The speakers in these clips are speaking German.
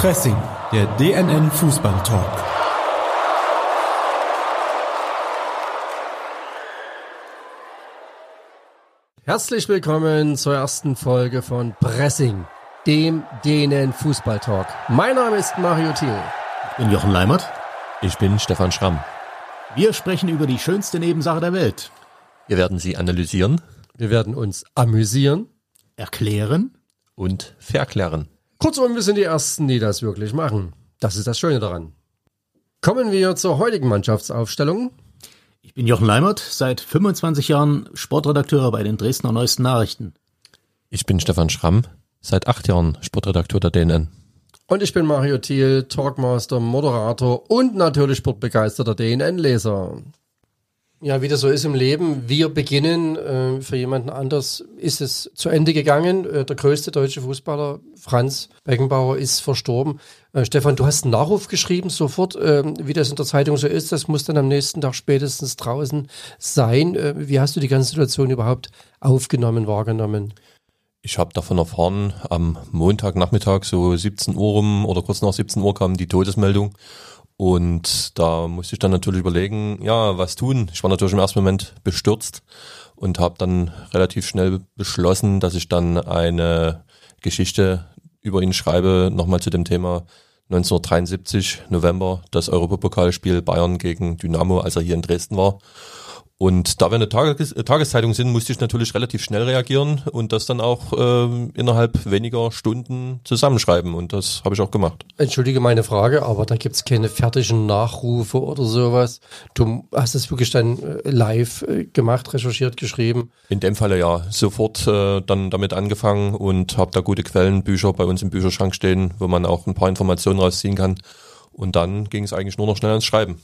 Pressing, der DNN Fußball Talk. Herzlich willkommen zur ersten Folge von Pressing, dem DNN Fußball Talk. Mein Name ist Mario Thiel. Ich bin Jochen Leimert. Ich bin Stefan Schramm. Wir sprechen über die schönste Nebensache der Welt. Wir werden sie analysieren. Wir werden uns amüsieren. Erklären. Und verklären. Kurzum, wir sind die Ersten, die das wirklich machen. Das ist das Schöne daran. Kommen wir zur heutigen Mannschaftsaufstellung. Ich bin Jochen Leimert, seit 25 Jahren Sportredakteur bei den Dresdner Neuesten Nachrichten. Ich bin Stefan Schramm, seit acht Jahren Sportredakteur der DNN. Und ich bin Mario Thiel, Talkmaster, Moderator und natürlich sportbegeisterter DNN-Leser. Ja, wie das so ist im Leben, wir beginnen, äh, für jemanden anders ist es zu Ende gegangen. Äh, der größte deutsche Fußballer, Franz Beckenbauer, ist verstorben. Äh, Stefan, du hast einen Nachruf geschrieben, sofort, äh, wie das in der Zeitung so ist. Das muss dann am nächsten Tag spätestens draußen sein. Äh, wie hast du die ganze Situation überhaupt aufgenommen, wahrgenommen? Ich habe davon erfahren, am Montagnachmittag, so 17 Uhr rum oder kurz nach 17 Uhr kam die Todesmeldung. Und da musste ich dann natürlich überlegen, ja, was tun. Ich war natürlich im ersten Moment bestürzt und habe dann relativ schnell beschlossen, dass ich dann eine Geschichte über ihn schreibe, nochmal zu dem Thema 1973, November, das Europapokalspiel Bayern gegen Dynamo, als er hier in Dresden war. Und da wir eine Tages Tageszeitung sind, musste ich natürlich relativ schnell reagieren und das dann auch äh, innerhalb weniger Stunden zusammenschreiben. Und das habe ich auch gemacht. Entschuldige meine Frage, aber da gibt's keine fertigen Nachrufe oder sowas. Du hast es wirklich dann äh, live äh, gemacht, recherchiert, geschrieben. In dem Falle ja. Sofort äh, dann damit angefangen und habe da gute Quellenbücher bei uns im Bücherschrank stehen, wo man auch ein paar Informationen rausziehen kann. Und dann ging es eigentlich nur noch schnell ans Schreiben.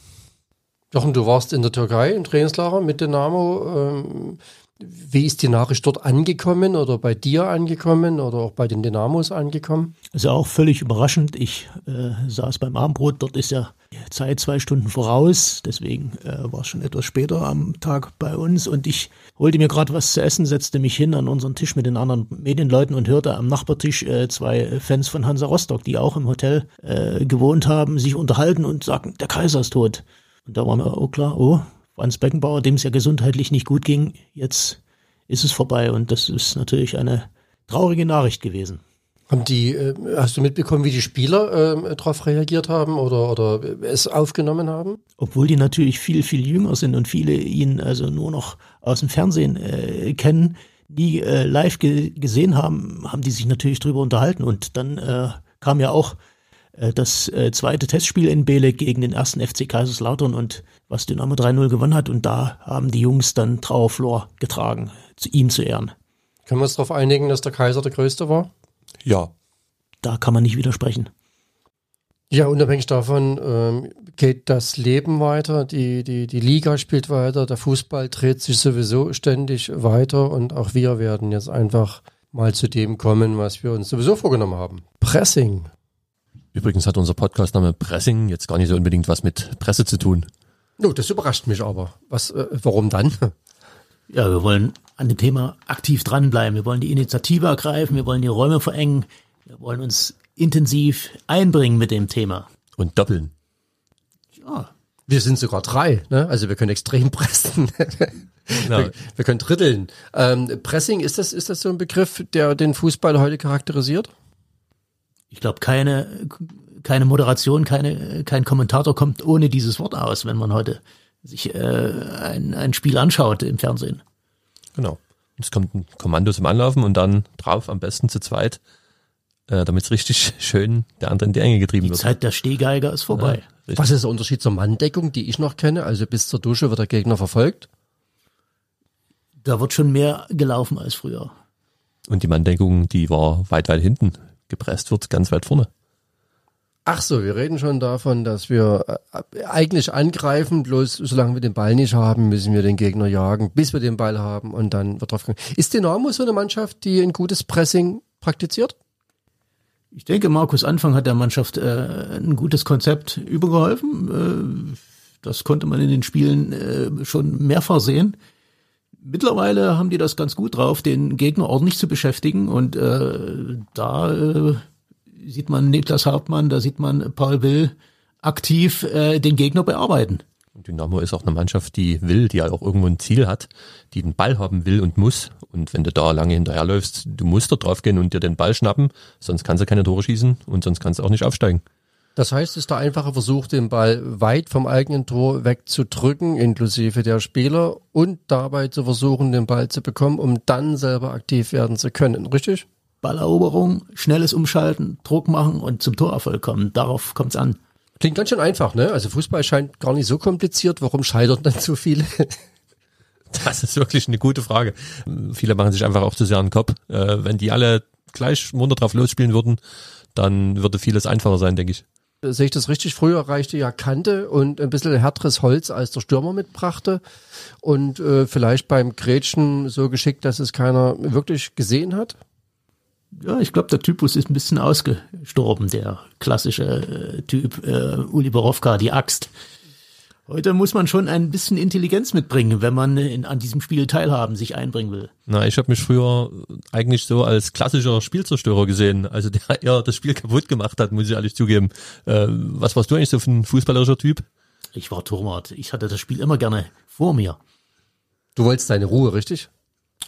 Jochen, du warst in der Türkei im Trainingslager mit Dynamo. Ähm, wie ist die Nachricht dort angekommen oder bei dir angekommen oder auch bei den Dynamos angekommen? Also auch völlig überraschend. Ich äh, saß beim Abendbrot, dort ist ja Zeit zwei Stunden voraus, deswegen äh, war es schon etwas später am Tag bei uns und ich holte mir gerade was zu essen, setzte mich hin an unseren Tisch mit den anderen Medienleuten und hörte am Nachbartisch äh, zwei Fans von Hansa Rostock, die auch im Hotel äh, gewohnt haben, sich unterhalten und sagten, der Kaiser ist tot. Und da war mir auch klar, oh, Franz Beckenbauer, dem es ja gesundheitlich nicht gut ging, jetzt ist es vorbei. Und das ist natürlich eine traurige Nachricht gewesen. Haben die, äh, hast du mitbekommen, wie die Spieler äh, darauf reagiert haben oder, oder es aufgenommen haben? Obwohl die natürlich viel, viel jünger sind und viele ihn also nur noch aus dem Fernsehen äh, kennen, nie äh, live ge gesehen haben, haben die sich natürlich drüber unterhalten. Und dann äh, kam ja auch äh, das äh, zweite Testspiel in Belek gegen den ersten FC Kaiserslautern und was Dynamo 3-0 gewonnen hat. Und da haben die Jungs dann Trauerflor getragen, zu ihm zu ehren. Können wir uns darauf einigen, dass der Kaiser der Größte war? Ja. Da kann man nicht widersprechen. Ja, unabhängig davon ähm, geht das Leben weiter, die, die, die Liga spielt weiter, der Fußball dreht sich sowieso ständig weiter und auch wir werden jetzt einfach mal zu dem kommen, was wir uns sowieso vorgenommen haben. Pressing. Übrigens hat unser Podcastname Pressing jetzt gar nicht so unbedingt was mit Presse zu tun. Oh, das überrascht mich aber. Was, äh, warum dann? Ja, wir wollen an dem Thema aktiv dranbleiben. Wir wollen die Initiative ergreifen, wir wollen die Räume verengen, wir wollen uns intensiv einbringen mit dem Thema. Und doppeln. Ja. Wir sind sogar drei, ne? Also wir können extrem pressen. Genau. wir, wir, können dritteln. Ähm, Pressing, ist das, ist das so ein Begriff, der den Fußball heute charakterisiert? Ich glaube, keine, keine Moderation, keine, kein Kommentator kommt ohne dieses Wort aus, wenn man heute sich äh, ein, ein Spiel anschaut im Fernsehen. Genau. Es kommt ein Kommando zum Anlaufen und dann drauf, am besten zu zweit, äh, damit es richtig schön der andere in die Enge getrieben die wird. Die Zeit der Stehgeiger ist vorbei. Ja, Was ist der Unterschied zur Manndeckung, die ich noch kenne? Also bis zur Dusche wird der Gegner verfolgt? Da wird schon mehr gelaufen als früher. Und die Manndeckung, die war weit, weit hinten gepresst wird, ganz weit vorne. Ach so, wir reden schon davon, dass wir äh, eigentlich angreifen, bloß solange wir den Ball nicht haben, müssen wir den Gegner jagen, bis wir den Ball haben und dann wird drauf gehen. Ist Dynamo so eine Mannschaft, die ein gutes Pressing praktiziert? Ich denke, Markus Anfang hat der Mannschaft äh, ein gutes Konzept übergeholfen. Äh, das konnte man in den Spielen äh, schon mehrfach sehen. Mittlerweile haben die das ganz gut drauf, den Gegner ordentlich zu beschäftigen und äh, da äh, sieht man Niklas Hauptmann, da sieht man Paul Will aktiv äh, den Gegner bearbeiten. Dynamo ist auch eine Mannschaft, die will, die auch irgendwo ein Ziel hat, die den Ball haben will und muss. Und wenn du da lange hinterherläufst, du musst da drauf gehen und dir den Ball schnappen, sonst kannst du keine Tore schießen und sonst kannst du auch nicht aufsteigen. Das heißt, es ist der einfache Versuch, den Ball weit vom eigenen Tor wegzudrücken, inklusive der Spieler, und dabei zu versuchen, den Ball zu bekommen, um dann selber aktiv werden zu können. Richtig? Balleroberung, schnelles Umschalten, Druck machen und zum Torerfolg kommen. Darauf kommt es an. Klingt ganz schön einfach, ne? Also Fußball scheint gar nicht so kompliziert. Warum scheitern dann so viele? Das ist wirklich eine gute Frage. Viele machen sich einfach auch zu sehr einen Kopf. Äh, wenn die alle gleich munter drauf losspielen würden, dann würde vieles einfacher sein, denke ich. Sehe ich das richtig? Früher reichte ja Kante und ein bisschen härteres Holz, als der Stürmer mitbrachte. Und äh, vielleicht beim Grätschen so geschickt, dass es keiner wirklich gesehen hat. Ja, ich glaube, der Typus ist ein bisschen ausgestorben, der klassische äh, Typ äh, Uli Borowka, die Axt. Heute muss man schon ein bisschen Intelligenz mitbringen, wenn man in, an diesem Spiel teilhaben, sich einbringen will. Na, ich habe mich früher eigentlich so als klassischer Spielzerstörer gesehen, also der eher das Spiel kaputt gemacht hat, muss ich ehrlich zugeben. Äh, was warst du eigentlich so für ein fußballerischer Typ? Ich war Torwart. Ich hatte das Spiel immer gerne vor mir. Du wolltest deine Ruhe, richtig?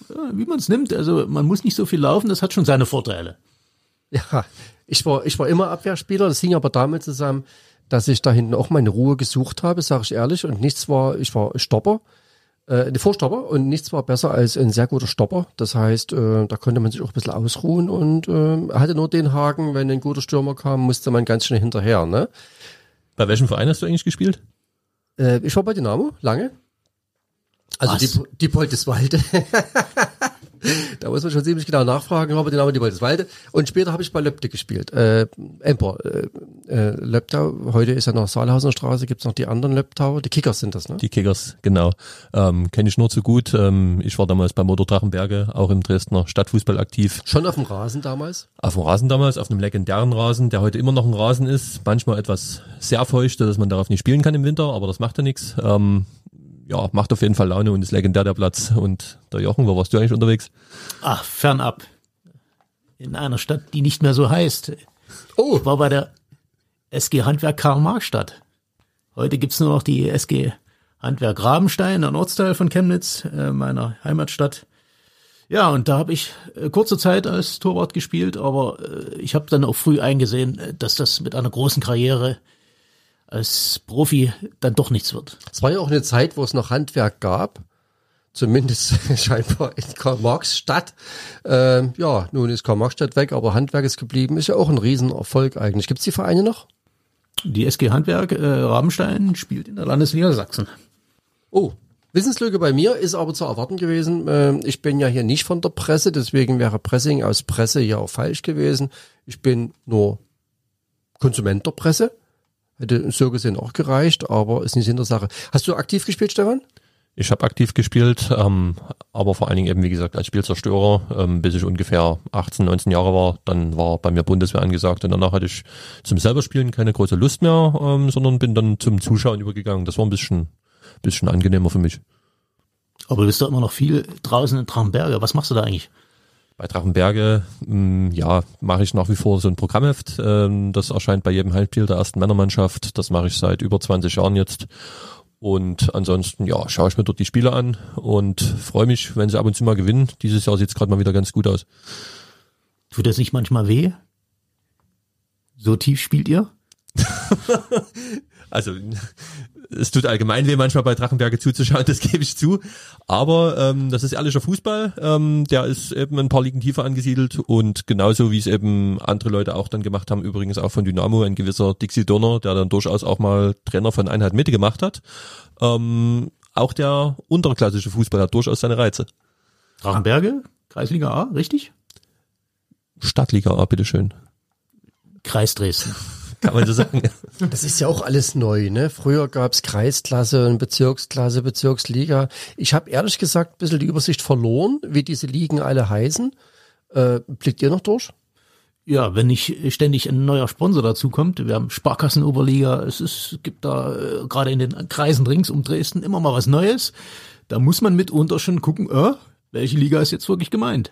Ja, wie man es nimmt. Also man muss nicht so viel laufen, das hat schon seine Vorteile. Ja, ich war, ich war immer Abwehrspieler, das hing aber damit zusammen, dass ich da hinten auch meine Ruhe gesucht habe, sage ich ehrlich, und nichts war, ich war Stopper, äh, Vorstopper und nichts war besser als ein sehr guter Stopper. Das heißt, äh, da konnte man sich auch ein bisschen ausruhen und äh, hatte nur den Haken, wenn ein guter Stürmer kam, musste man ganz schnell hinterher. Ne? Bei welchem Verein hast du eigentlich gespielt? Äh, ich war bei Dynamo, lange. Also Was? die, die Polteswalde. da muss man schon ziemlich genau nachfragen, aber Dynamo die Polteswalde. Und später habe ich bei Löbte gespielt. Äh, Emper, äh, äh, Löbtau, heute ist ja noch Saalhausener Straße, gibt's noch die anderen Löbtauer, die Kickers sind das, ne? Die Kickers, genau. Ähm, Kenne ich nur zu gut. Ähm, ich war damals bei Motor Drachenberge, auch im Dresdner Stadtfußball aktiv. Schon auf dem Rasen damals? Auf dem Rasen damals, auf einem legendären Rasen, der heute immer noch ein Rasen ist. Manchmal etwas sehr feucht, dass man darauf nicht spielen kann im Winter, aber das macht ja nichts. Ähm, ja, macht auf jeden Fall Laune und ist legendär der Platz. Und der Jochen, wo warst du eigentlich unterwegs? Ach, fernab. In einer Stadt, die nicht mehr so heißt. Oh, Ich war bei der SG Handwerk Karl-Marx-Stadt. Heute gibt's nur noch die SG Handwerk Rabenstein, ein Ortsteil von Chemnitz, äh, meiner Heimatstadt. Ja, und da habe ich äh, kurze Zeit als Torwart gespielt, aber äh, ich habe dann auch früh eingesehen, dass das mit einer großen Karriere als Profi dann doch nichts wird. es war ja auch eine Zeit, wo es noch Handwerk gab. Zumindest scheinbar in Karl-Marx-Stadt. Ähm, ja, nun ist Karl-Marx-Stadt weg, aber Handwerk ist geblieben. Ist ja auch ein Riesenerfolg eigentlich. Gibt's die Vereine noch? Die SG Handwerk äh, Rabenstein spielt in der Landesliga Sachsen. Oh, Wissenslücke bei mir ist aber zu erwarten gewesen. Ähm, Ich bin ja hier nicht von der Presse, deswegen wäre Pressing aus Presse ja auch falsch gewesen. Ich bin nur Konsument der Presse. Hätte so gesehen auch gereicht, aber ist nicht Sinn der Sache. Hast du aktiv gespielt, Stefan? Ich habe aktiv gespielt, ähm, aber vor allen Dingen eben, wie gesagt, als Spielzerstörer, ähm, bis ich ungefähr 18, 19 Jahre war. Dann war bei mir Bundeswehr angesagt und danach hatte ich zum selber Spielen keine große Lust mehr, ähm, sondern bin dann zum Zuschauen übergegangen. Das war ein bisschen, bisschen angenehmer für mich. Aber du bist doch immer noch viel draußen in Traubenberge. Was machst du da eigentlich? Bei Drachenberge, mh, ja, mache ich nach wie vor so ein Programmheft. Ähm, das erscheint bei jedem Heimspiel der ersten Männermannschaft. Das mache ich seit über 20 Jahren jetzt. Und ansonsten, ja, schaue ich mir dort die Spiele an und freue mich, wenn sie ab und zu mal gewinnen. Dieses Jahr sieht es gerade mal wieder ganz gut aus. Tut das nicht manchmal weh? So tief spielt ihr? Also es tut allgemein weh, manchmal bei Drachenberge zuzuschauen, das gebe ich zu. Aber ähm, das ist ehrlicher Fußball. Ähm, der ist eben ein paar Ligen tiefer angesiedelt und genauso wie es eben andere Leute auch dann gemacht haben, übrigens auch von Dynamo, ein gewisser Dixie Donner, der dann durchaus auch mal Trainer von Einheit Mitte gemacht hat. Ähm, auch der unterklassische Fußball hat durchaus seine Reize. Drachenberge? Kreisliga A, richtig? Stadtliga A, bitteschön. Kreis Dresden. Kann man so sagen. Das ist ja auch alles neu, ne? Früher gab's Kreisklasse und Bezirksklasse, Bezirksliga. Ich habe ehrlich gesagt ein bisschen die Übersicht verloren, wie diese Ligen alle heißen. Äh, blickt ihr noch durch? Ja, wenn nicht ständig ein neuer Sponsor dazukommt, wir haben Sparkassenoberliga, es ist, gibt da äh, gerade in den Kreisen rings um Dresden immer mal was Neues. Da muss man mitunter schon gucken, äh, welche Liga ist jetzt wirklich gemeint?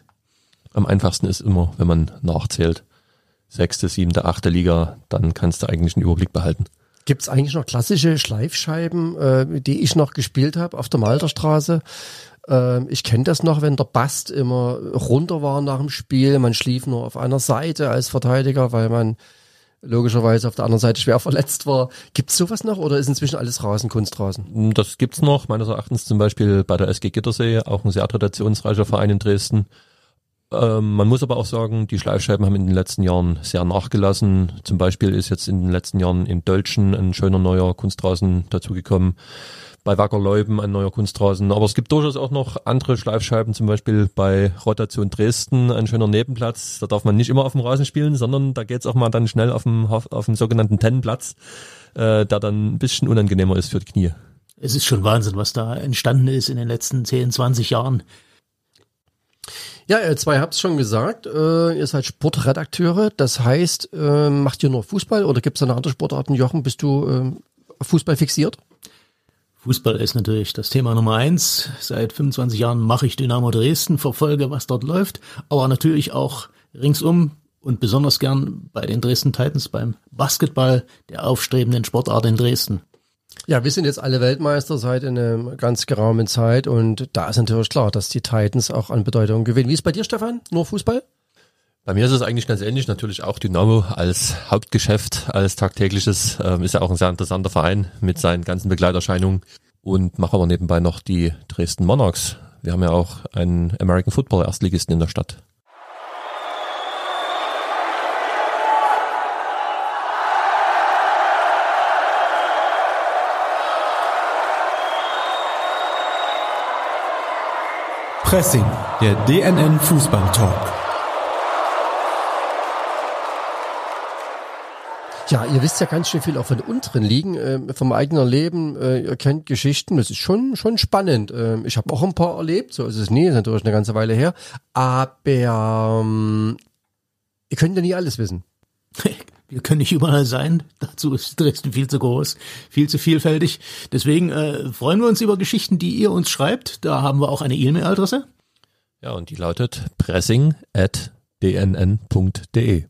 Am einfachsten ist immer, wenn man nachzählt. Sechste, siebte, achte Liga, dann kannst du eigentlich einen Überblick behalten. Gibt es eigentlich noch klassische Schleifscheiben, äh, die ich noch gespielt habe auf der Malterstraße? Äh, ich kenne das noch, wenn der Bast immer runter war nach dem Spiel. Man schlief nur auf einer Seite als Verteidiger, weil man logischerweise auf der anderen Seite schwer verletzt war. Gibt es sowas noch oder ist inzwischen alles Rasen, Kunstrasen? Das gibt's noch, meines Erachtens zum Beispiel bei der SG Gittersee, auch ein sehr traditionsreicher Verein in Dresden. Ähm, man muss aber auch sagen, die Schleifscheiben haben in den letzten Jahren sehr nachgelassen. Zum Beispiel ist jetzt in den letzten Jahren in Dölschen ein schöner neuer Kunstrasen dazugekommen. Bei Wackerleuben ein neuer Kunstrasen. Aber es gibt durchaus auch noch andere Schleifscheiben, zum Beispiel bei Rotation Dresden, ein schöner Nebenplatz. Da darf man nicht immer auf dem Rasen spielen, sondern da geht's auch mal dann schnell auf dem, auf dem sogenannten Tennenplatz, äh, der dann ein bisschen unangenehmer ist für die Knie. Es ist schon Wahnsinn, was da entstanden ist in den letzten 10, 20 Jahren. Ja, ihr zwei habt es schon gesagt, äh, ihr seid Sportredakteure, das heißt, äh, macht ihr nur Fußball oder gibt es da noch andere Sportarten? Jochen, bist du äh, Fußball fixiert? Fußball ist natürlich das Thema Nummer eins. Seit 25 Jahren mache ich Dynamo Dresden, verfolge, was dort läuft, aber natürlich auch ringsum und besonders gern bei den Dresden Titans beim Basketball der aufstrebenden Sportart in Dresden. Ja, wir sind jetzt alle Weltmeister seit einer ganz geraumen Zeit und da ist natürlich klar, dass die Titans auch an Bedeutung gewinnen. Wie ist bei dir, Stefan? Nur Fußball? Bei mir ist es eigentlich ganz ähnlich. Natürlich auch Dynamo als Hauptgeschäft, als tagtägliches, ähm, ist ja auch ein sehr interessanter Verein mit seinen ganzen Begleiterscheinungen und mache aber nebenbei noch die Dresden Monarchs. Wir haben ja auch einen American Football Erstligisten in der Stadt. Pressing, der DNN Fußball Talk. Ja, ihr wisst ja ganz schön viel auch von unteren Ligen, äh, vom eigenen Leben. Äh, ihr kennt Geschichten, das ist schon schon spannend. Äh, ich habe auch ein paar erlebt, so ist es nie, ist natürlich eine ganze Weile her. Aber ähm, ihr könnt ja nie alles wissen. Wir können nicht überall sein. Dazu ist Dresden viel zu groß, viel zu vielfältig. Deswegen äh, freuen wir uns über Geschichten, die ihr uns schreibt. Da haben wir auch eine E-Mail-Adresse. Ja, und die lautet pressing.dnn.de.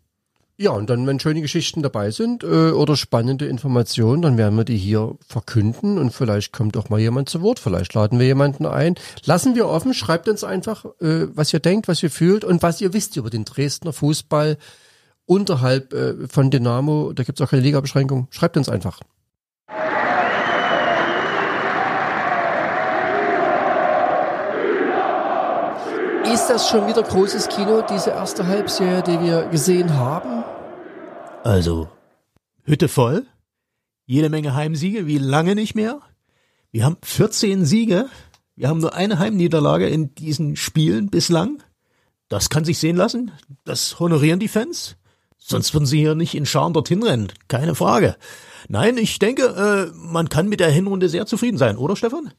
Ja, und dann, wenn schöne Geschichten dabei sind äh, oder spannende Informationen, dann werden wir die hier verkünden und vielleicht kommt auch mal jemand zu Wort, vielleicht laden wir jemanden ein. Lassen wir offen, schreibt uns einfach, äh, was ihr denkt, was ihr fühlt und was ihr wisst über den Dresdner Fußball unterhalb äh, von Dynamo. Da gibt's auch keine Ligabeschränkung. Schreibt uns einfach. Ist das schon wieder großes Kino, diese erste Halbserie, die wir gesehen haben? Also, Hütte voll, jede Menge Heimsiege, wie lange nicht mehr. Wir haben 14 Siege, wir haben nur eine Heimniederlage in diesen Spielen bislang. Das kann sich sehen lassen, das honorieren die Fans. Sonst würden sie hier nicht in Scharen dorthin rennen, keine Frage. Nein, ich denke, äh, man kann mit der Hinrunde sehr zufrieden sein, oder Stefan?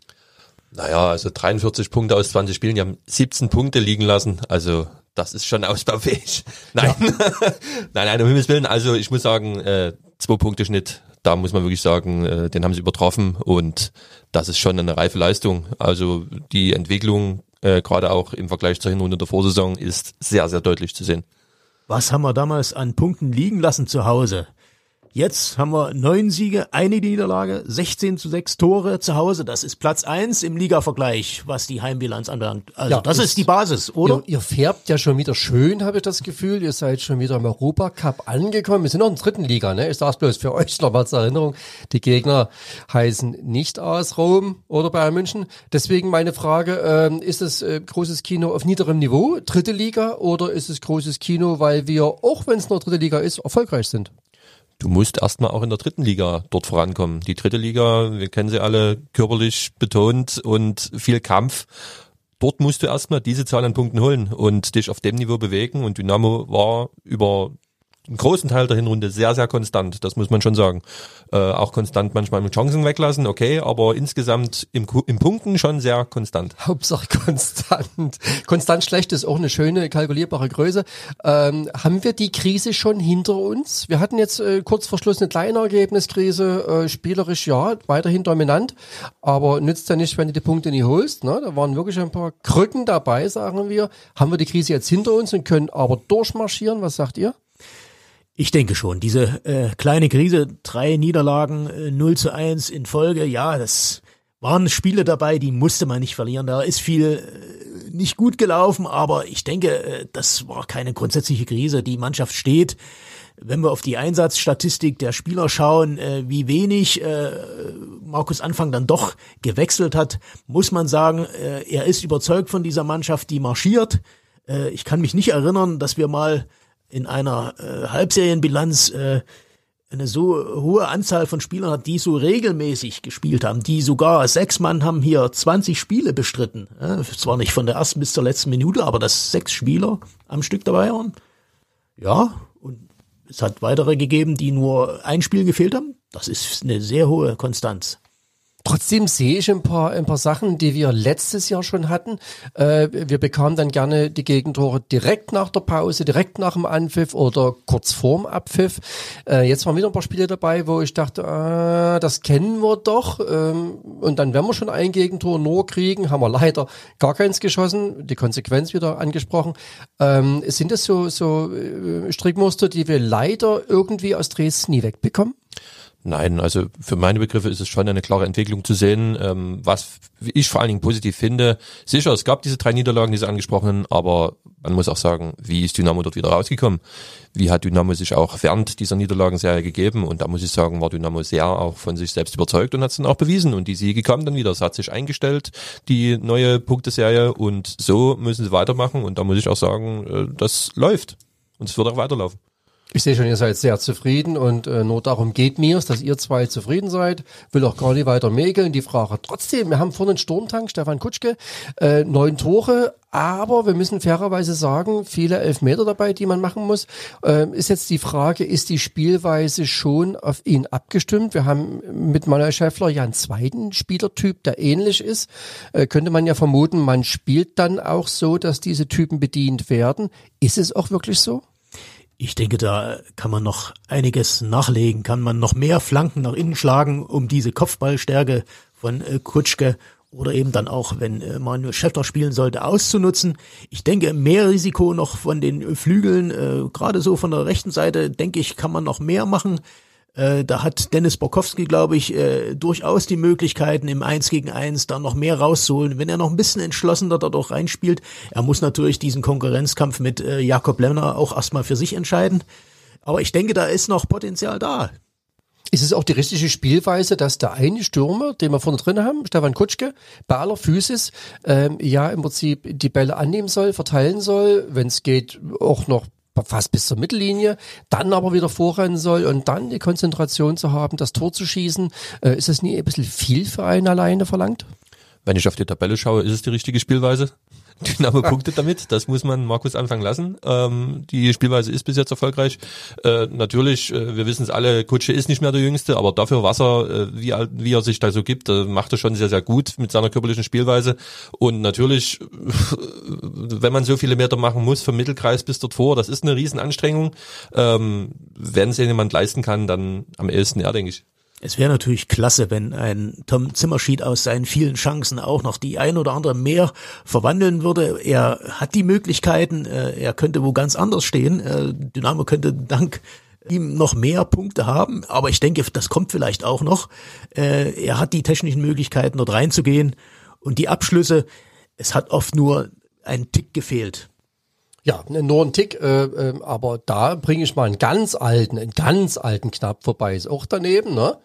Naja, also 43 Punkte aus 20 Spielen, die haben 17 Punkte liegen lassen. Also das ist schon ausbaufähig. Nein, ja. nein, nein, um Himmels Willen. Also ich muss sagen, äh, zwei Punkte Schnitt, da muss man wirklich sagen, äh, den haben sie übertroffen und das ist schon eine reife Leistung. Also die Entwicklung, äh, gerade auch im Vergleich zur Hinrunde der Vorsaison, ist sehr, sehr deutlich zu sehen. Was haben wir damals an Punkten liegen lassen zu Hause? Jetzt haben wir neun Siege, eine Niederlage, 16 zu 6 Tore zu Hause. Das ist Platz eins im Liga-Vergleich, was die Heimbilanz anbelangt. Also ja, das ist, ist die Basis, oder? Ihr, ihr, färbt ja schon wieder schön, habe ich das Gefühl. Ihr seid schon wieder im Europacup angekommen. Wir sind noch in der dritten Liga, ne? Ich sage bloß für euch nochmal zur Erinnerung. Die Gegner heißen nicht aus Rom oder Bayern München. Deswegen meine Frage, ähm, ist es äh, großes Kino auf niederem Niveau, dritte Liga, oder ist es großes Kino, weil wir, auch wenn es nur dritte Liga ist, erfolgreich sind? Du musst erstmal auch in der dritten Liga dort vorankommen. Die dritte Liga, wir kennen sie alle, körperlich betont und viel Kampf. Dort musst du erstmal diese Zahl an Punkten holen und dich auf dem Niveau bewegen. Und Dynamo war über einen großen Teil der Hinrunde sehr, sehr konstant, das muss man schon sagen. Äh, auch konstant manchmal mit Chancen weglassen, okay, aber insgesamt im, im Punkten schon sehr konstant. Hauptsache konstant. Konstant schlecht ist auch eine schöne, kalkulierbare Größe. Ähm, haben wir die Krise schon hinter uns? Wir hatten jetzt äh, kurz vor Schluss eine kleine Ergebniskrise, äh, spielerisch ja, weiterhin dominant, aber nützt ja nicht, wenn du die Punkte nie holst. Ne? Da waren wirklich ein paar Krücken dabei, sagen wir. Haben wir die Krise jetzt hinter uns und können aber durchmarschieren? Was sagt ihr? Ich denke schon. Diese äh, kleine Krise, drei Niederlagen, äh, 0 zu 1 in Folge, ja, das waren Spiele dabei, die musste man nicht verlieren. Da ist viel äh, nicht gut gelaufen, aber ich denke, äh, das war keine grundsätzliche Krise. Die Mannschaft steht. Wenn wir auf die Einsatzstatistik der Spieler schauen, äh, wie wenig äh, Markus Anfang dann doch gewechselt hat, muss man sagen, äh, er ist überzeugt von dieser Mannschaft, die marschiert. Äh, ich kann mich nicht erinnern, dass wir mal in einer äh, Halbserienbilanz äh, eine so hohe Anzahl von Spielern hat, die so regelmäßig gespielt haben, die sogar sechs Mann haben hier 20 Spiele bestritten. Ja, zwar nicht von der ersten bis zur letzten Minute, aber dass sechs Spieler am Stück dabei waren. Ja, und es hat weitere gegeben, die nur ein Spiel gefehlt haben. Das ist eine sehr hohe Konstanz. Trotzdem sehe ich ein paar, ein paar Sachen, die wir letztes Jahr schon hatten. Äh, wir bekamen dann gerne die Gegentore direkt nach der Pause, direkt nach dem Anpfiff oder kurz vorm Abpfiff. Äh, jetzt waren wieder ein paar Spiele dabei, wo ich dachte, ah, das kennen wir doch. Ähm, und dann, wenn wir schon ein Gegentor nur kriegen, haben wir leider gar keins geschossen. Die Konsequenz wieder angesprochen. Ähm, sind das so, so äh, Strickmuster, die wir leider irgendwie aus Dresden nie wegbekommen? Nein, also für meine Begriffe ist es schon eine klare Entwicklung zu sehen. Ähm, was ich vor allen Dingen positiv finde, sicher, es gab diese drei Niederlagen, diese angesprochenen, aber man muss auch sagen, wie ist Dynamo dort wieder rausgekommen? Wie hat Dynamo sich auch während dieser Niederlagenserie gegeben? Und da muss ich sagen, war Dynamo sehr auch von sich selbst überzeugt und hat es dann auch bewiesen. Und die Siege kamen dann wieder. Es hat sich eingestellt, die neue Punkteserie. Und so müssen sie weitermachen. Und da muss ich auch sagen, äh, das läuft. Und es wird auch weiterlaufen. Ich sehe schon, ihr seid sehr zufrieden und äh, nur darum geht mir dass ihr zwei zufrieden seid. Will auch gar nicht weiter mäkeln. Die Frage trotzdem, wir haben vorne einen Sturmtank, Stefan Kutschke, äh, neun Tore, aber wir müssen fairerweise sagen, viele Elfmeter dabei, die man machen muss. Äh, ist jetzt die Frage, ist die Spielweise schon auf ihn abgestimmt? Wir haben mit Manuel Schäffler ja einen zweiten Spielertyp, der ähnlich ist. Äh, könnte man ja vermuten, man spielt dann auch so, dass diese Typen bedient werden. Ist es auch wirklich so? Ich denke, da kann man noch einiges nachlegen, kann man noch mehr Flanken nach innen schlagen, um diese Kopfballstärke von äh, Kutschke oder eben dann auch, wenn äh, Manuel Schäffler spielen sollte, auszunutzen. Ich denke, mehr Risiko noch von den Flügeln, äh, gerade so von der rechten Seite, denke ich, kann man noch mehr machen. Äh, da hat Dennis Borkowski, glaube ich, äh, durchaus die Möglichkeiten, im Eins gegen Eins da noch mehr rauszuholen. Wenn er noch ein bisschen entschlossener dort auch reinspielt, er muss natürlich diesen Konkurrenzkampf mit äh, Jakob Lemner auch erstmal für sich entscheiden. Aber ich denke, da ist noch Potenzial da. Ist es auch die richtige Spielweise, dass der eine Stürmer, den wir vorne drin haben, Stefan Kutschke, bei aller Physis, ähm, ja im Prinzip die Bälle annehmen soll, verteilen soll, wenn es geht, auch noch fast bis zur Mittellinie, dann aber wieder vorrennen soll und dann die Konzentration zu haben, das Tor zu schießen. Äh, ist das nie ein bisschen viel für einen alleine verlangt? Wenn ich auf die Tabelle schaue, ist es die richtige Spielweise? Dynamo punktet damit, das muss man Markus anfangen lassen. Ähm, die Spielweise ist bis jetzt erfolgreich. Äh, natürlich, äh, wir wissen es alle, Kutsche ist nicht mehr der Jüngste, aber dafür Wasser, äh, wie, wie er sich da so gibt, äh, macht er schon sehr, sehr gut mit seiner körperlichen Spielweise. Und natürlich, wenn man so viele Meter machen muss, vom Mittelkreis bis dort vor, das ist eine Riesenanstrengung. Ähm, wenn es jemand leisten kann, dann am ehesten er, denke ich. Es wäre natürlich klasse, wenn ein Tom Zimmerschied aus seinen vielen Chancen auch noch die ein oder andere mehr verwandeln würde. Er hat die Möglichkeiten, äh, er könnte wo ganz anders stehen. Äh, Dynamo könnte dank ihm noch mehr Punkte haben, aber ich denke, das kommt vielleicht auch noch. Äh, er hat die technischen Möglichkeiten, dort reinzugehen und die Abschlüsse, es hat oft nur ein Tick gefehlt. Ja, nur ein Tick, äh, äh, aber da bringe ich mal einen ganz alten, einen ganz alten Knapp vorbei. Ist auch daneben, ne?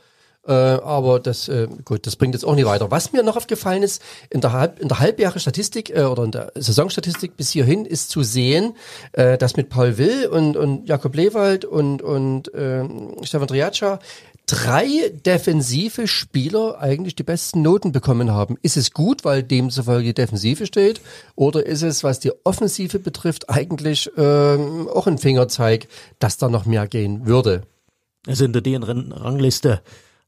Äh, aber das, äh, gut, das bringt jetzt auch nicht weiter. Was mir noch aufgefallen ist, in der, Halb, in der Halbjahresstatistik äh, oder in der Saisonstatistik bis hierhin ist zu sehen, äh, dass mit Paul Will und, und Jakob Lewald und, und äh, Stefan Triaccia drei defensive Spieler eigentlich die besten Noten bekommen haben. Ist es gut, weil demzufolge die Defensive steht? Oder ist es, was die Offensive betrifft, eigentlich ähm, auch ein Fingerzeig, dass da noch mehr gehen würde? Also in der DN-Rangliste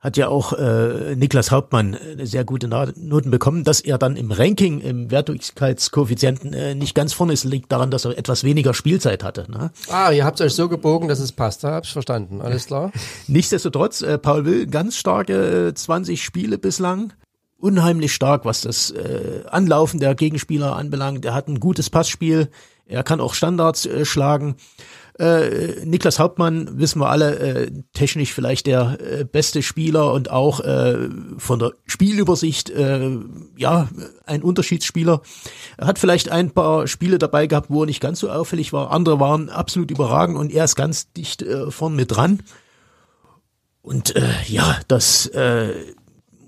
hat ja auch äh, Niklas Hauptmann äh, sehr gute Noten bekommen. Dass er dann im Ranking, im Wertigkeitskoeffizienten äh, nicht ganz vorne ist, liegt daran, dass er etwas weniger Spielzeit hatte. Ne? Ah, ihr habt euch so gebogen, dass es passt. Da hab's verstanden. Alles klar. Nichtsdestotrotz, äh, Paul Will, ganz starke äh, 20 Spiele bislang unheimlich stark, was das äh, Anlaufen der Gegenspieler anbelangt. Er hat ein gutes Passspiel. Er kann auch Standards äh, schlagen. Äh, Niklas Hauptmann, wissen wir alle, äh, technisch vielleicht der äh, beste Spieler und auch äh, von der Spielübersicht äh, ja ein Unterschiedsspieler. Er hat vielleicht ein paar Spiele dabei gehabt, wo er nicht ganz so auffällig war. Andere waren absolut überragend und er ist ganz dicht äh, vorn mit dran. Und äh, ja, das äh,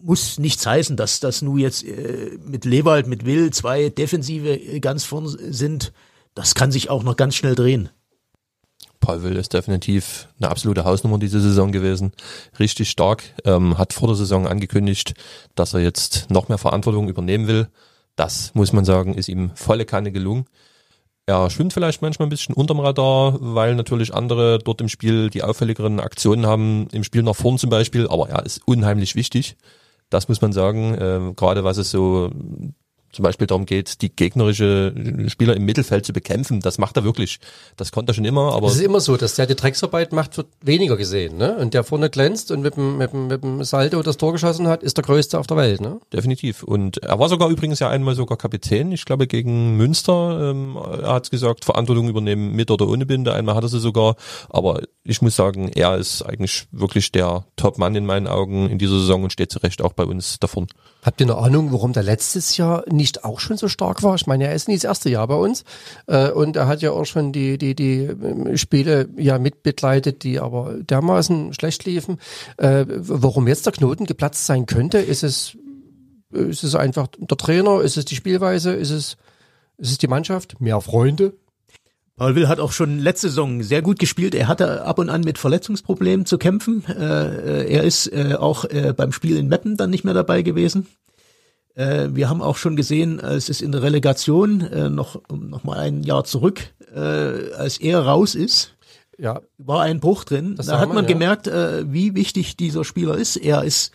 muss nichts heißen, dass das nur jetzt äh, mit Lewald, mit Will zwei Defensive äh, ganz vorn sind. Das kann sich auch noch ganz schnell drehen. Paul Will ist definitiv eine absolute Hausnummer diese Saison gewesen. Richtig stark. Ähm, hat vor der Saison angekündigt, dass er jetzt noch mehr Verantwortung übernehmen will. Das muss man sagen, ist ihm volle Kanne gelungen. Er schwimmt vielleicht manchmal ein bisschen unterm Radar, weil natürlich andere dort im Spiel die auffälligeren Aktionen haben, im Spiel nach vorn zum Beispiel, aber er ist unheimlich wichtig. Das muss man sagen, äh, gerade was es so zum Beispiel darum geht, die gegnerische Spieler im Mittelfeld zu bekämpfen. Das macht er wirklich. Das konnte er schon immer, aber. Es ist immer so, dass der die Drecksarbeit macht, wird weniger gesehen, ne? Und der vorne glänzt und mit dem, mit dem, mit dem Salto das Tor geschossen hat, ist der größte auf der Welt, ne? Definitiv. Und er war sogar übrigens ja einmal sogar Kapitän, ich glaube gegen Münster. Ähm, er hat gesagt, Verantwortung übernehmen mit oder ohne Binde. Einmal hat er sie sogar. Aber ich muss sagen, er ist eigentlich wirklich der Top-Mann in meinen Augen in dieser Saison und steht zu Recht auch bei uns davon. Habt ihr eine Ahnung, warum der letztes Jahr nicht auch schon so stark war? Ich meine, er ist nicht das erste Jahr bei uns äh, und er hat ja auch schon die die die ähm, Spiele ja mitbegleitet, die aber dermaßen schlecht liefen. Äh, warum jetzt der Knoten geplatzt sein könnte, ist es ist es einfach der Trainer, ist es die Spielweise, ist es ist es die Mannschaft, mehr Freunde? Paul Will hat auch schon letzte Saison sehr gut gespielt. Er hatte ab und an mit Verletzungsproblemen zu kämpfen. Äh, er ist äh, auch äh, beim Spiel in Meppen dann nicht mehr dabei gewesen. Äh, wir haben auch schon gesehen, es ist in der Relegation äh, noch, noch mal ein Jahr zurück, äh, als er raus ist. Ja. War ein Bruch drin. Das da hat man ja. gemerkt, wie wichtig dieser Spieler ist. Er ist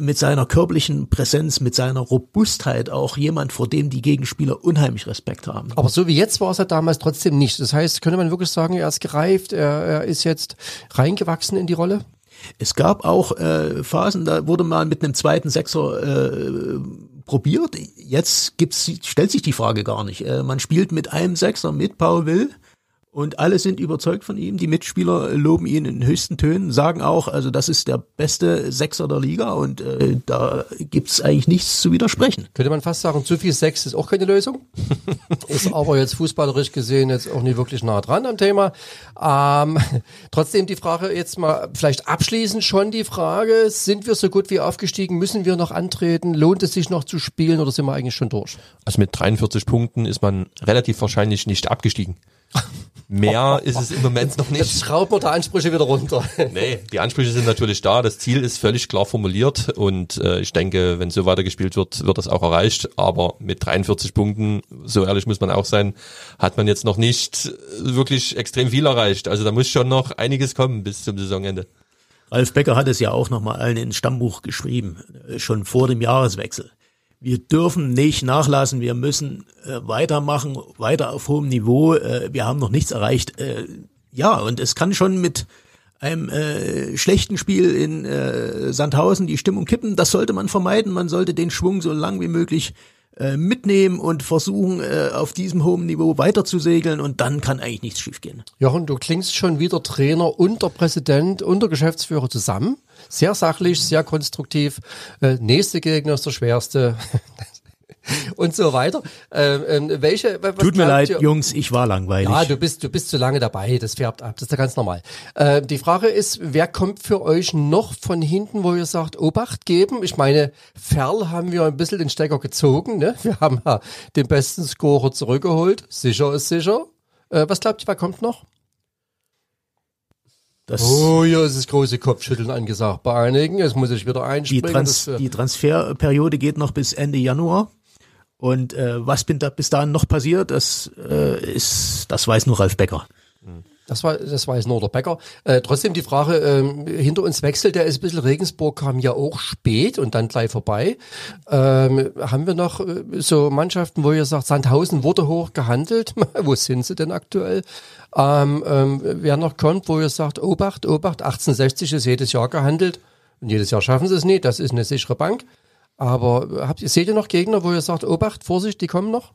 mit seiner körperlichen Präsenz, mit seiner Robustheit auch jemand, vor dem die Gegenspieler unheimlich Respekt haben. Aber so wie jetzt war es ja damals trotzdem nicht. Das heißt, könnte man wirklich sagen, er ist gereift, er, er ist jetzt reingewachsen in die Rolle? Es gab auch äh, Phasen, da wurde mal mit einem zweiten Sechser äh, probiert. Jetzt gibt's, stellt sich die Frage gar nicht. Äh, man spielt mit einem Sechser, mit Paul Will und alle sind überzeugt von ihm. Die Mitspieler loben ihn in höchsten Tönen, sagen auch, also das ist der beste Sechser der Liga und äh, da gibt's eigentlich nichts zu widersprechen. Könnte man fast sagen, zu viel Sex ist auch keine Lösung. ist aber jetzt fußballerisch gesehen jetzt auch nicht wirklich nah dran am Thema. Ähm, trotzdem die Frage jetzt mal vielleicht abschließend schon die Frage, sind wir so gut wie aufgestiegen? Müssen wir noch antreten? Lohnt es sich noch zu spielen oder sind wir eigentlich schon durch? Also mit 43 Punkten ist man relativ wahrscheinlich nicht abgestiegen. Mehr ist es im Moment noch nicht. Jetzt schraubt man die Ansprüche wieder runter. nee, die Ansprüche sind natürlich da. Das Ziel ist völlig klar formuliert und äh, ich denke, wenn so weitergespielt wird, wird das auch erreicht. Aber mit 43 Punkten, so ehrlich muss man auch sein, hat man jetzt noch nicht wirklich extrem viel erreicht. Also da muss schon noch einiges kommen bis zum Saisonende. Ralf Becker hat es ja auch nochmal allen ins Stammbuch geschrieben, äh, schon vor dem Jahreswechsel wir dürfen nicht nachlassen, wir müssen äh, weitermachen, weiter auf hohem Niveau. Äh, wir haben noch nichts erreicht. Äh, ja, und es kann schon mit einem äh, schlechten Spiel in äh, Sandhausen die Stimmung kippen. Das sollte man vermeiden. Man sollte den Schwung so lang wie möglich äh, mitnehmen und versuchen, äh, auf diesem hohen Niveau weiter und dann kann eigentlich nichts schiefgehen. Jochen, du klingst schon wieder Trainer und der Präsident und der Geschäftsführer zusammen. Sehr sachlich, sehr konstruktiv. Äh, nächste Gegner ist der schwerste. und so weiter. Ähm, ähm welche, was Tut mir leid, ihr? Jungs, ich war langweilig. Ja, du bist, du bist zu lange dabei, das färbt ab, das ist ja ganz normal. Äh, die Frage ist, wer kommt für euch noch von hinten, wo ihr sagt, Obacht geben? Ich meine, Ferl haben wir ein bisschen den Stecker gezogen, ne? Wir haben ja den besten Scorer zurückgeholt, sicher ist sicher. Äh, was glaubt ihr, wer kommt noch? Das oh ja, es ist große Kopfschütteln angesagt bei einigen. Jetzt muss ich wieder einspringen. Die, Trans die Transferperiode geht noch bis Ende Januar. Und äh, was bin da bis dahin noch passiert, das äh, ist, das weiß nur Ralf Becker. Das war, das weiß nur der Becker. Äh, trotzdem die Frage, ähm, hinter uns wechselt der ist ein bisschen, Regensburg kam ja auch spät und dann gleich vorbei. Ähm, haben wir noch äh, so Mannschaften, wo ihr sagt, Sandhausen wurde hoch gehandelt? wo sind sie denn aktuell? Ähm, ähm, wer noch kommt, wo ihr sagt, Obacht, Obacht, 1860 ist jedes Jahr gehandelt und jedes Jahr schaffen sie es nicht, das ist eine sichere Bank. Aber habt ihr, seht ihr noch Gegner, wo ihr sagt, Obacht, Vorsicht, die kommen noch?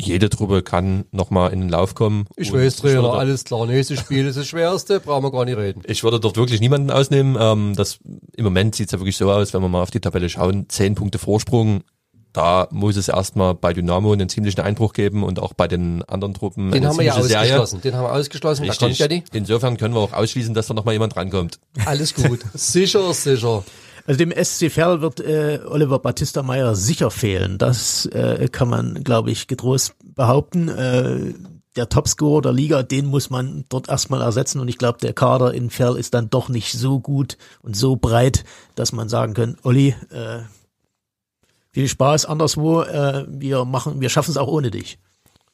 Jede Truppe kann nochmal in den Lauf kommen. Ich weiß, Trainer, alles klar. Nächstes Spiel ist das Schwerste, brauchen wir gar nicht reden. Ich würde dort wirklich niemanden ausnehmen. Ähm, das, Im Moment sieht es ja wirklich so aus, wenn wir mal auf die Tabelle schauen, zehn Punkte Vorsprung. Da muss es erstmal bei Dynamo einen ziemlichen Einbruch geben und auch bei den anderen Truppen. Den haben wir ja ziemliche Serie. ausgeschlossen. Den haben wir ausgeschlossen, da kommt Richtig. ja die. Insofern können wir auch ausschließen, dass da nochmal jemand rankommt. Alles gut. sicher, sicher. Also dem SC Verl wird äh, Oliver Battista Meyer sicher fehlen. Das äh, kann man, glaube ich, getrost behaupten. Äh, der Topscorer der Liga, den muss man dort erstmal ersetzen. Und ich glaube, der Kader in Verl ist dann doch nicht so gut und so breit, dass man sagen kann, Olli, äh, viel Spaß anderswo. Äh, wir machen, wir schaffen es auch ohne dich.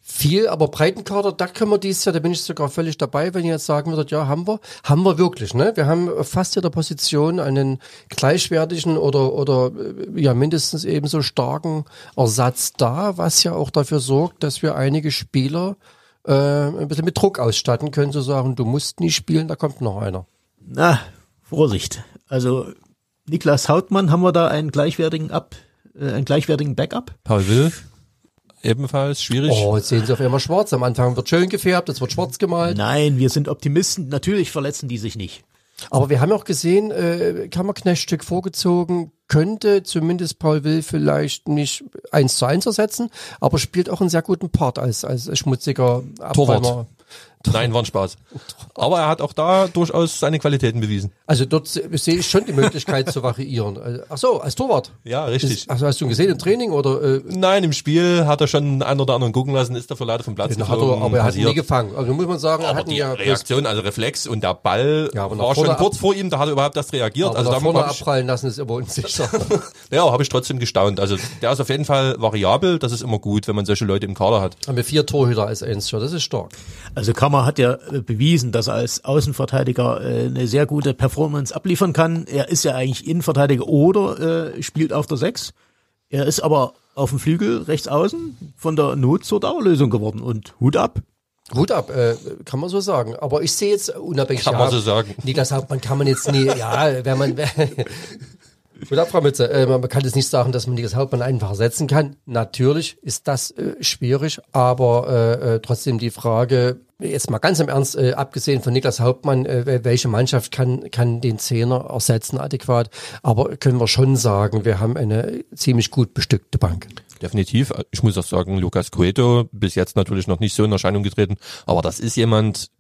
Viel, aber Breitenkader, da können wir dieses Jahr, da bin ich sogar völlig dabei, wenn ihr jetzt sagen würdet, ja, haben wir, haben wir wirklich, ne? Wir haben fast jeder Position einen gleichwertigen oder, oder, äh, ja, mindestens ebenso starken Ersatz da, was ja auch dafür sorgt, dass wir einige Spieler, äh, ein bisschen mit Druck ausstatten können, zu sagen, du musst nie spielen, da kommt noch einer. Na, Vorsicht. Also Niklas Hautmann haben wir da einen gleichwertigen Ab, äh, einen gleichwertigen Backup. Paul Will, ebenfalls schwierig. Oh, jetzt sehen sie auf einmal schwarz. Am Anfang wird schön gefärbt, jetzt wird schwarz gemalt. Nein, wir sind Optimisten. Natürlich verletzen die sich nicht. Aber wir haben auch gesehen, äh, Kammerknechtstück vorgezogen, könnte zumindest Paul Will vielleicht nicht eins zu eins ersetzen, aber spielt auch einen sehr guten Part als, als schmutziger Torwart. Abräumer. Nein, war ein Spaß. Aber er hat auch da durchaus seine Qualitäten bewiesen. Also dort se- sehe ich schon die Möglichkeit zu variieren. Also, Ach so, als Torwart. Ja, richtig. Ist, also hast du ihn gesehen im Training oder? Äh, Nein, im Spiel hat er schon einen oder anderen gucken lassen, ist dafür leider vom Platz hat er, geflogen, aber er hat ihn nie gefangen. Also muss man sagen, er Aber hat ihn die ja Reaktion, also Reflex und der Ball Ja, war schon kurz vor ihm, da hat er überhaupt erst reagiert. aber also da vorne abprallen lassen ist aber unsicher. ja, habe ich trotzdem gestaunt. Also der ist auf jeden Fall variabel, das ist immer gut, wenn man solche Leute im Kader hat. haben wir vier Torhüter als Einser, das ist stark. Also Kammer hat ja äh, bewiesen, dass er als Außenverteidiger äh, eine sehr gute Performance abliefern kann. Er ist ja eigentlich Innenverteidiger oder äh, spielt auf der Sechs. Er ist aber auf dem Flügel rechts außen von der Not zur Dauerlösung geworden und Hut ab. Hut ab, äh, kann man so sagen. Aber ich sehe jetzt unabhängig. Kann man so sagen. Niklas Hauptmann kann man jetzt nie, ja, wenn man, Ab, Frau Mütze, äh, man kann jetzt nicht sagen, dass man Niklas Hauptmann einfach ersetzen kann. Natürlich ist das äh, schwierig, aber äh, äh, trotzdem die Frage, jetzt mal ganz im Ernst, äh, abgesehen von Niklas Hauptmann, äh, welche Mannschaft kann, kann den Zehner ersetzen adäquat? Aber können wir schon sagen, wir haben eine ziemlich gut bestückte Bank. Definitiv. Ich muss auch sagen, Lukas Cueto, bis jetzt natürlich noch nicht so in Erscheinung getreten, aber das ist jemand,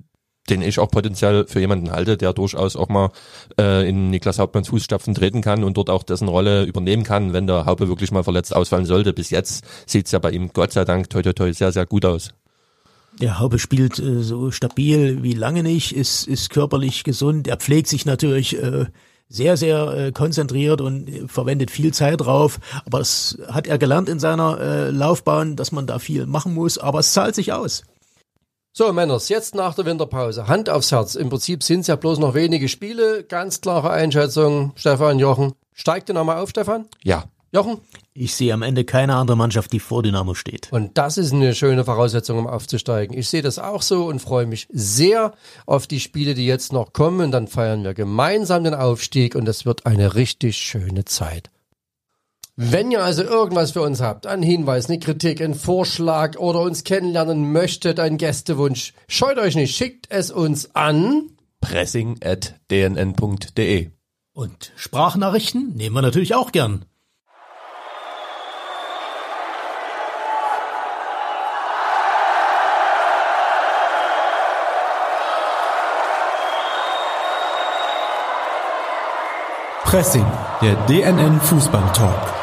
den ich auch potenziell für jemanden halte, der durchaus auch mal äh, in Niklas Hauptmanns Fußstapfen treten kann und dort auch dessen Rolle übernehmen kann, wenn der Haupe wirklich mal verletzt ausfallen sollte. Bis jetzt sieht's ja bei ihm Gott sei Dank toi toi toi sehr, sehr gut aus. Der Haube spielt äh, so stabil wie lange nicht, ist, ist körperlich gesund. Er pflegt sich natürlich äh, sehr, sehr äh, konzentriert und äh, verwendet viel Zeit drauf. Aber das hat er gelernt in seiner äh, Laufbahn, dass man da viel machen muss. Aber es zahlt sich aus. So, Männers, jetzt nach der Winterpause. Hand aufs Herz. Im Prinzip sind es ja bloß noch wenige Spiele. Ganz klare Einschätzung. Stefan, Jochen. Steigt ihr nochmal auf, Stefan? Ja, Jochen? Ich sehe am Ende keine andere Mannschaft, die vor Dynamo steht. Und das ist eine schöne Voraussetzung, um aufzusteigen. Ich sehe das auch so und freue mich sehr auf die Spiele, die jetzt noch kommen. Und dann feiern wir gemeinsam den Aufstieg und es wird eine richtig schöne Zeit. Wenn ihr also irgendwas für uns habt, einen Hinweis, eine Kritik, einen Vorschlag oder uns kennenlernen möchtet, einen Gästewunsch, scheut euch nicht, schickt es uns an. pressing at dnn.de. Und Sprachnachrichten nehmen wir natürlich auch gern. Pressing, der DNN Fußball Talk.